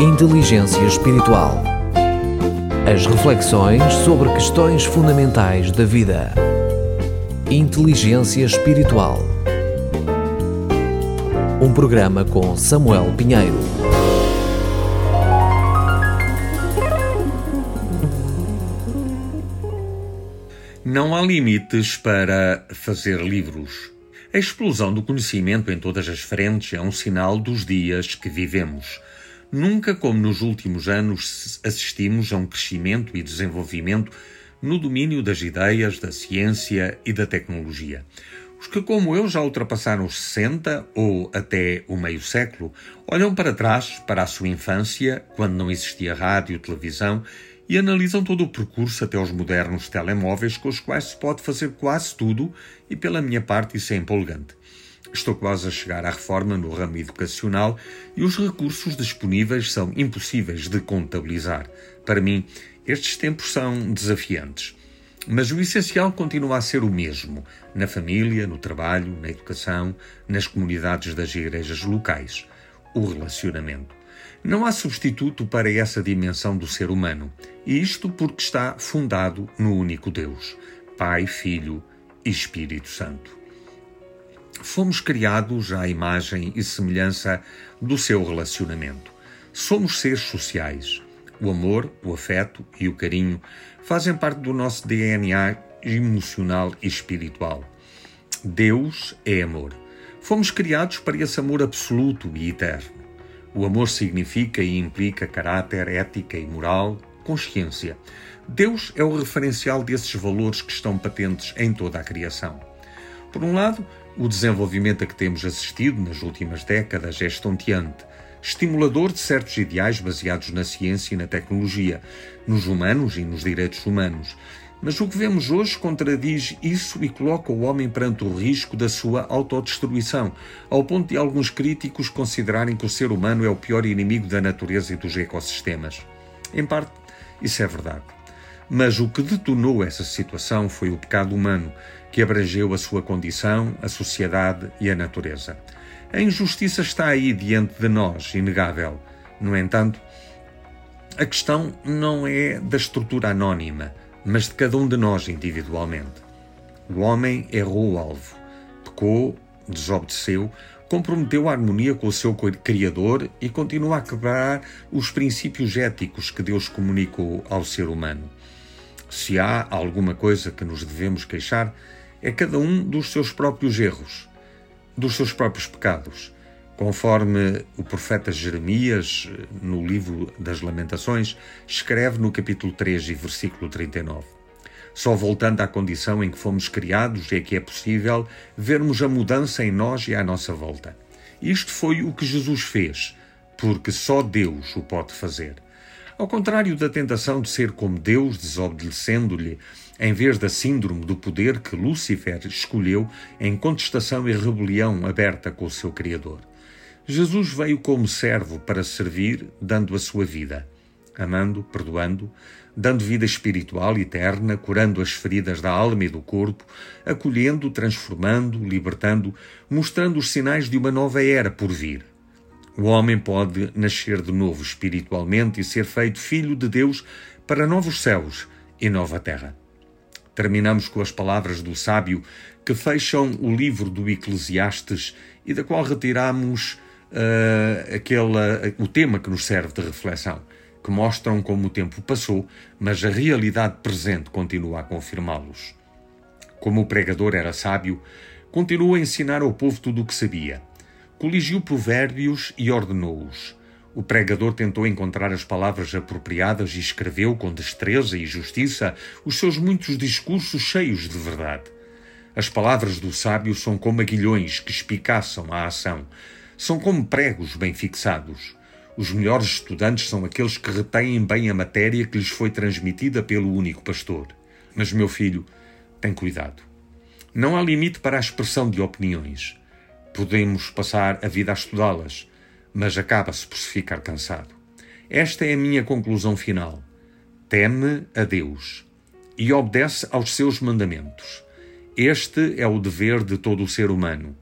Inteligência Espiritual. As reflexões sobre questões fundamentais da vida. Inteligência Espiritual. Um programa com Samuel Pinheiro. Não há limites para fazer livros. A explosão do conhecimento em todas as frentes é um sinal dos dias que vivemos. Nunca como nos últimos anos assistimos a um crescimento e desenvolvimento no domínio das ideias, da ciência e da tecnologia. Os que, como eu, já ultrapassaram os 60 ou até o meio século, olham para trás, para a sua infância, quando não existia rádio, televisão, e analisam todo o percurso até os modernos telemóveis com os quais se pode fazer quase tudo, e pela minha parte isso é empolgante. Estou quase a chegar à reforma no ramo educacional e os recursos disponíveis são impossíveis de contabilizar. Para mim, estes tempos são desafiantes. Mas o essencial continua a ser o mesmo: na família, no trabalho, na educação, nas comunidades das igrejas locais o relacionamento. Não há substituto para essa dimensão do ser humano, e isto porque está fundado no único Deus, Pai, Filho e Espírito Santo. Fomos criados à imagem e semelhança do seu relacionamento. Somos seres sociais. O amor, o afeto e o carinho fazem parte do nosso DNA emocional e espiritual. Deus é amor. Fomos criados para esse amor absoluto e eterno. O amor significa e implica caráter, ética e moral, consciência. Deus é o referencial desses valores que estão patentes em toda a criação. Por um lado, o desenvolvimento a que temos assistido nas últimas décadas é estonteante, estimulador de certos ideais baseados na ciência e na tecnologia, nos humanos e nos direitos humanos, mas o que vemos hoje contradiz isso e coloca o homem perante o risco da sua autodestruição, ao ponto de alguns críticos considerarem que o ser humano é o pior inimigo da natureza e dos ecossistemas. Em parte, isso é verdade. Mas o que detonou essa situação foi o pecado humano, que abrangeu a sua condição, a sociedade e a natureza. A injustiça está aí diante de nós, inegável. No entanto, a questão não é da estrutura anónima, mas de cada um de nós individualmente. O homem errou o alvo, pecou, desobedeceu, comprometeu a harmonia com o seu Criador e continua a quebrar os princípios éticos que Deus comunicou ao ser humano. Se há alguma coisa que nos devemos queixar, é cada um dos seus próprios erros, dos seus próprios pecados. Conforme o profeta Jeremias, no livro das Lamentações, escreve no capítulo 3 e versículo 39. Só voltando à condição em que fomos criados é que é possível vermos a mudança em nós e à nossa volta. Isto foi o que Jesus fez, porque só Deus o pode fazer. Ao contrário da tentação de ser como Deus, desobedecendo-lhe, em vez da síndrome do poder que Lúcifer escolheu em contestação e rebelião aberta com o seu Criador. Jesus veio como servo para servir, dando a sua vida, amando, perdoando, dando vida espiritual eterna, curando as feridas da alma e do corpo, acolhendo, transformando, libertando, mostrando os sinais de uma nova era por vir. O homem pode nascer de novo espiritualmente e ser feito filho de Deus para novos céus e nova terra. Terminamos com as palavras do sábio que fecham o livro do Eclesiastes e da qual retiramos uh, o tema que nos serve de reflexão, que mostram como o tempo passou, mas a realidade presente continua a confirmá-los. Como o pregador era sábio, continuou a ensinar ao povo tudo o que sabia. Coligiu provérbios e ordenou-os. O pregador tentou encontrar as palavras apropriadas e escreveu com destreza e justiça os seus muitos discursos cheios de verdade. As palavras do sábio são como aguilhões que espicaçam a ação, são como pregos bem fixados. Os melhores estudantes são aqueles que retêm bem a matéria que lhes foi transmitida pelo único pastor. Mas, meu filho, tem cuidado. Não há limite para a expressão de opiniões. Podemos passar a vida a estudá-las, mas acaba-se por se ficar cansado. Esta é a minha conclusão final. Teme a Deus e obedece aos seus mandamentos. Este é o dever de todo o ser humano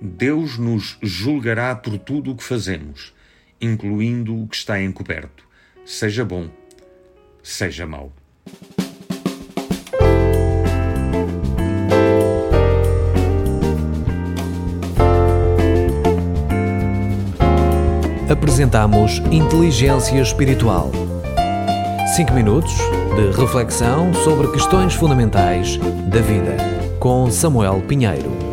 Deus nos julgará por tudo o que fazemos incluindo o que está encoberto, seja bom, seja mau. Apresentamos Inteligência Espiritual. 5 minutos de reflexão sobre questões fundamentais da vida, com Samuel Pinheiro.